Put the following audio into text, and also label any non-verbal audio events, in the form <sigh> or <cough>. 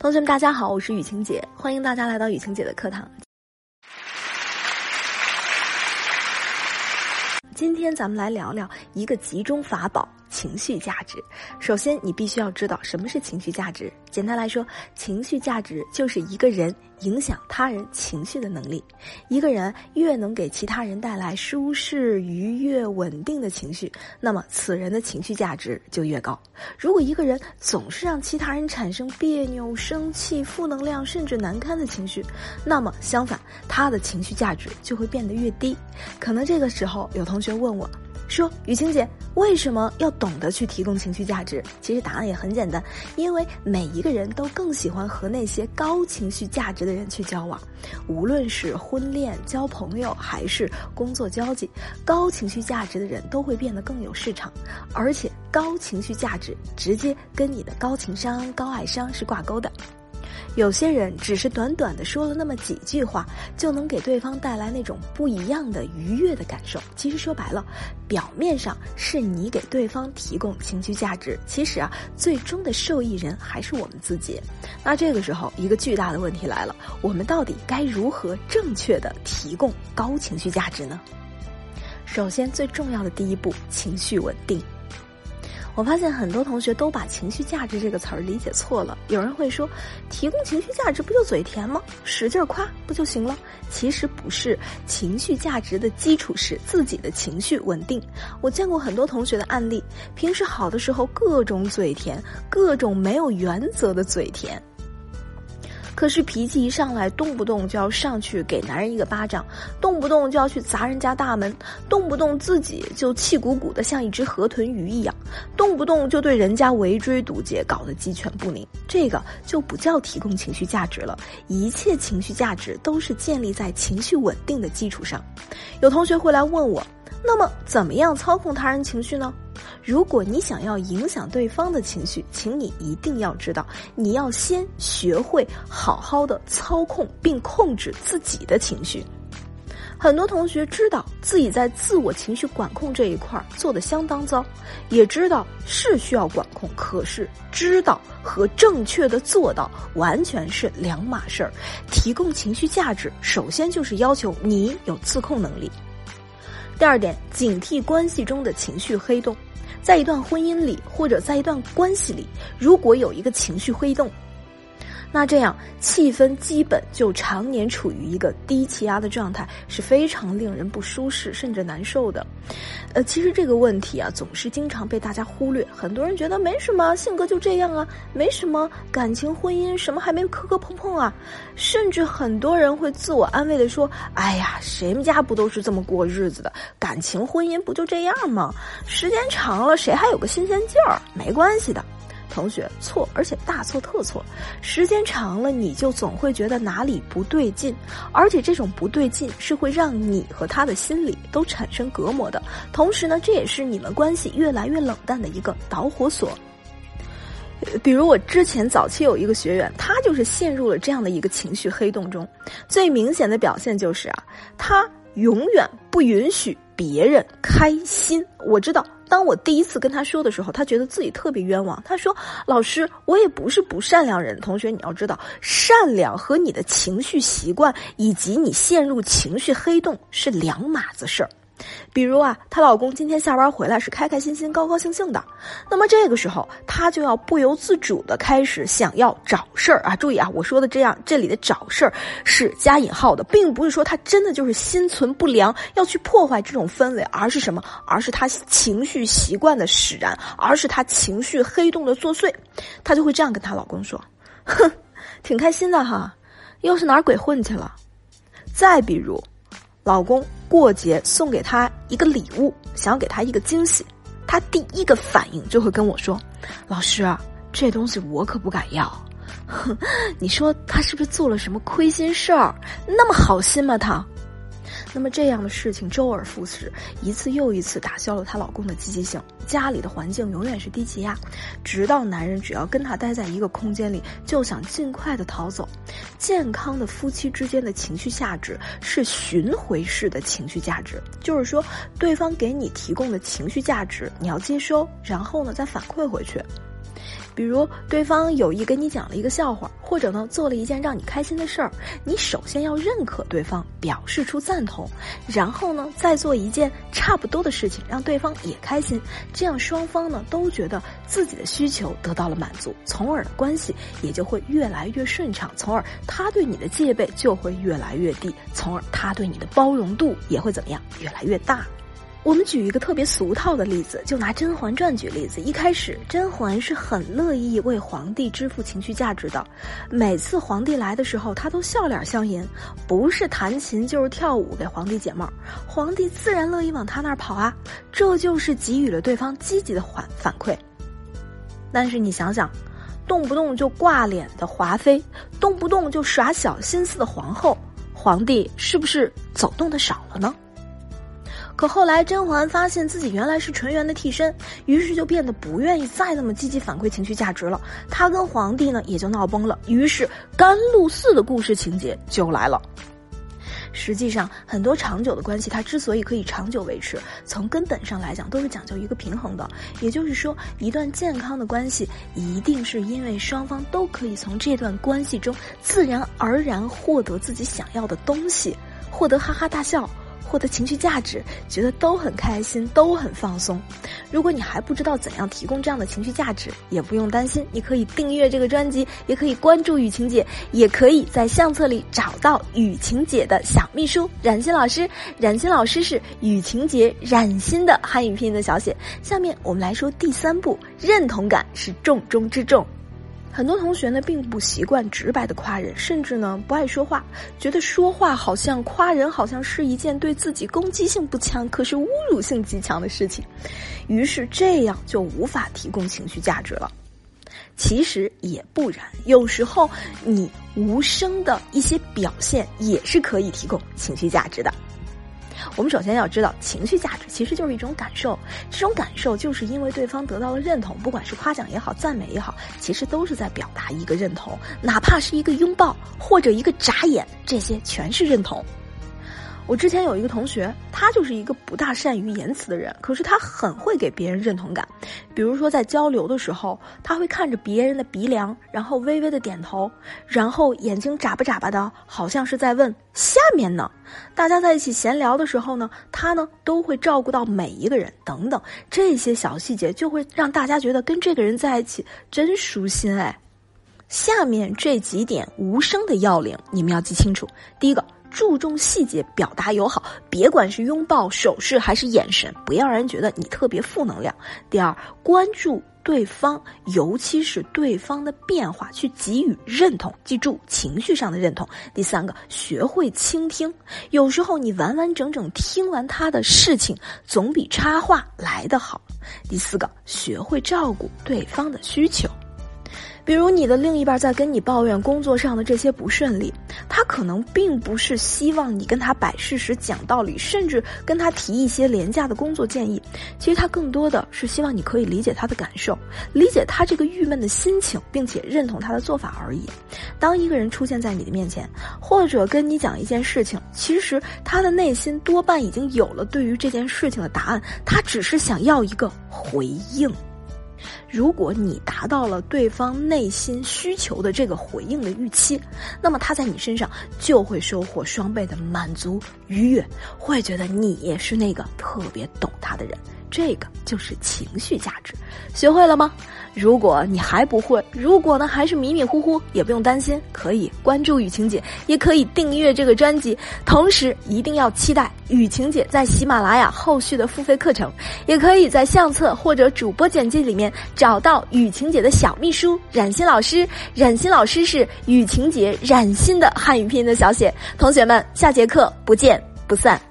同学们，大家好，我是雨晴姐，欢迎大家来到雨晴姐的课堂。今天咱们来聊聊一个集中法宝。情绪价值，首先你必须要知道什么是情绪价值。简单来说，情绪价值就是一个人影响他人情绪的能力。一个人越能给其他人带来舒适、愉悦、稳定的情绪，那么此人的情绪价值就越高。如果一个人总是让其他人产生别扭、生气、负能量甚至难堪的情绪，那么相反，他的情绪价值就会变得越低。可能这个时候有同学问我。说雨晴姐为什么要懂得去提供情绪价值？其实答案也很简单，因为每一个人都更喜欢和那些高情绪价值的人去交往，无论是婚恋、交朋友还是工作交际，高情绪价值的人都会变得更有市场，而且高情绪价值直接跟你的高情商、高爱商是挂钩的。有些人只是短短的说了那么几句话，就能给对方带来那种不一样的愉悦的感受。其实说白了，表面上是你给对方提供情绪价值，其实啊，最终的受益人还是我们自己。那这个时候，一个巨大的问题来了：我们到底该如何正确的提供高情绪价值呢？首先，最重要的第一步，情绪稳定。我发现很多同学都把情绪价值这个词儿理解错了。有人会说，提供情绪价值不就嘴甜吗？使劲夸不就行了？其实不是，情绪价值的基础是自己的情绪稳定。我见过很多同学的案例，平时好的时候各种嘴甜，各种没有原则的嘴甜。可是脾气一上来，动不动就要上去给男人一个巴掌，动不动就要去砸人家大门，动不动自己就气鼓鼓的像一只河豚鱼一样，动不动就对人家围追堵截，搞得鸡犬不宁。这个就不叫提供情绪价值了。一切情绪价值都是建立在情绪稳定的基础上。有同学会来问我，那么怎么样操控他人情绪呢？如果你想要影响对方的情绪，请你一定要知道，你要先学会好好的操控并控制自己的情绪。很多同学知道自己在自我情绪管控这一块儿做的相当糟，也知道是需要管控，可是知道和正确的做到完全是两码事儿。提供情绪价值，首先就是要求你有自控能力。第二点，警惕关系中的情绪黑洞。在一段婚姻里，或者在一段关系里，如果有一个情绪挥动。那这样气氛基本就常年处于一个低气压的状态，是非常令人不舒适甚至难受的。呃，其实这个问题啊，总是经常被大家忽略。很多人觉得没什么，性格就这样啊，没什么感情婚姻什么还没磕磕碰碰啊。甚至很多人会自我安慰的说：“哎呀，谁们家不都是这么过日子的？感情婚姻不就这样吗？时间长了，谁还有个新鲜劲儿？没关系的。”同学错，而且大错特错。时间长了，你就总会觉得哪里不对劲，而且这种不对劲是会让你和他的心里都产生隔膜的。同时呢，这也是你们关系越来越冷淡的一个导火索。比如我之前早期有一个学员，他就是陷入了这样的一个情绪黑洞中。最明显的表现就是啊，他永远不允许别人开心。我知道。当我第一次跟他说的时候，他觉得自己特别冤枉。他说：“老师，我也不是不善良人。同学，你要知道，善良和你的情绪习惯以及你陷入情绪黑洞是两码子事儿。”比如啊，她老公今天下班回来是开开心心、高高兴兴的，那么这个时候她就要不由自主的开始想要找事儿啊！注意啊，我说的这样，这里的找事儿是加引号的，并不是说她真的就是心存不良要去破坏这种氛围，而是什么？而是她情绪习惯的使然，而是她情绪黑洞的作祟，她就会这样跟她老公说：“哼，挺开心的哈，又是哪儿鬼混去了？”再比如。老公过节送给她一个礼物，想要给她一个惊喜，她第一个反应就会跟我说：“老师啊，这东西我可不敢要。”哼 <laughs> 你说他是不是做了什么亏心事儿？那么好心吗他？那么这样的事情周而复始，一次又一次打消了她老公的积极性。家里的环境永远是低气压，直到男人只要跟她待在一个空间里，就想尽快的逃走。健康的夫妻之间的情绪价值是巡回式的情绪价值，就是说，对方给你提供的情绪价值，你要接收，然后呢再反馈回去。比如对方有意跟你讲了一个笑话，或者呢做了一件让你开心的事儿，你首先要认可对方，表示出赞同，然后呢再做一件差不多的事情，让对方也开心，这样双方呢都觉得自己的需求得到了满足，从而关系也就会越来越顺畅，从而他对你的戒备就会越来越低，从而他对你的包容度也会怎么样越来越大。我们举一个特别俗套的例子，就拿《甄嬛传》举例子。一开始，甄嬛是很乐意为皇帝支付情绪价值的，每次皇帝来的时候，她都笑脸相迎，不是弹琴就是跳舞给皇帝解闷，皇帝自然乐意往她那儿跑啊。这就是给予了对方积极的反反馈。但是你想想，动不动就挂脸的华妃，动不动就耍小心思的皇后，皇帝是不是走动的少了呢？可后来，甄嬛发现自己原来是纯元的替身，于是就变得不愿意再那么积极反馈情绪价值了。她跟皇帝呢也就闹崩了。于是，甘露寺的故事情节就来了。实际上，很多长久的关系，它之所以可以长久维持，从根本上来讲，都是讲究一个平衡的。也就是说，一段健康的关系，一定是因为双方都可以从这段关系中自然而然获得自己想要的东西，获得哈哈大笑。获得情绪价值，觉得都很开心，都很放松。如果你还不知道怎样提供这样的情绪价值，也不用担心，你可以订阅这个专辑，也可以关注雨晴姐，也可以在相册里找到雨晴姐的小秘书冉欣老师。冉欣老师是雨晴姐冉欣的汉语拼音的小写。下面我们来说第三步，认同感是重中之重。很多同学呢并不习惯直白的夸人，甚至呢不爱说话，觉得说话好像夸人好像是一件对自己攻击性不强，可是侮辱性极强的事情，于是这样就无法提供情绪价值了。其实也不然，有时候你无声的一些表现也是可以提供情绪价值的。我们首先要知道，情绪价值其实就是一种感受，这种感受就是因为对方得到了认同，不管是夸奖也好，赞美也好，其实都是在表达一个认同，哪怕是一个拥抱或者一个眨眼，这些全是认同。我之前有一个同学，他就是一个不大善于言辞的人，可是他很会给别人认同感。比如说在交流的时候，他会看着别人的鼻梁，然后微微的点头，然后眼睛眨巴眨巴的，好像是在问下面呢。大家在一起闲聊的时候呢，他呢都会照顾到每一个人，等等这些小细节，就会让大家觉得跟这个人在一起真舒心哎。下面这几点无声的要领，你们要记清楚。第一个。注重细节，表达友好，别管是拥抱、手势还是眼神，不要让人觉得你特别负能量。第二，关注对方，尤其是对方的变化，去给予认同，记住情绪上的认同。第三个，学会倾听，有时候你完完整整听完他的事情，总比插话来得好。第四个，学会照顾对方的需求。比如你的另一半在跟你抱怨工作上的这些不顺利，他可能并不是希望你跟他摆事实、讲道理，甚至跟他提一些廉价的工作建议。其实他更多的是希望你可以理解他的感受，理解他这个郁闷的心情，并且认同他的做法而已。当一个人出现在你的面前，或者跟你讲一件事情，其实他的内心多半已经有了对于这件事情的答案，他只是想要一个回应。如果你达到了对方内心需求的这个回应的预期，那么他在你身上就会收获双倍的满足愉悦，会觉得你是那个特别懂他的人。这个就是情绪价值，学会了吗？如果你还不会，如果呢还是迷迷糊糊，也不用担心，可以关注雨晴姐，也可以订阅这个专辑，同时一定要期待雨晴姐在喜马拉雅后续的付费课程，也可以在相册或者主播简介里面找到雨晴姐的小秘书冉欣老师，冉欣老师是雨晴姐冉欣的汉语拼音的小写，同学们，下节课不见不散。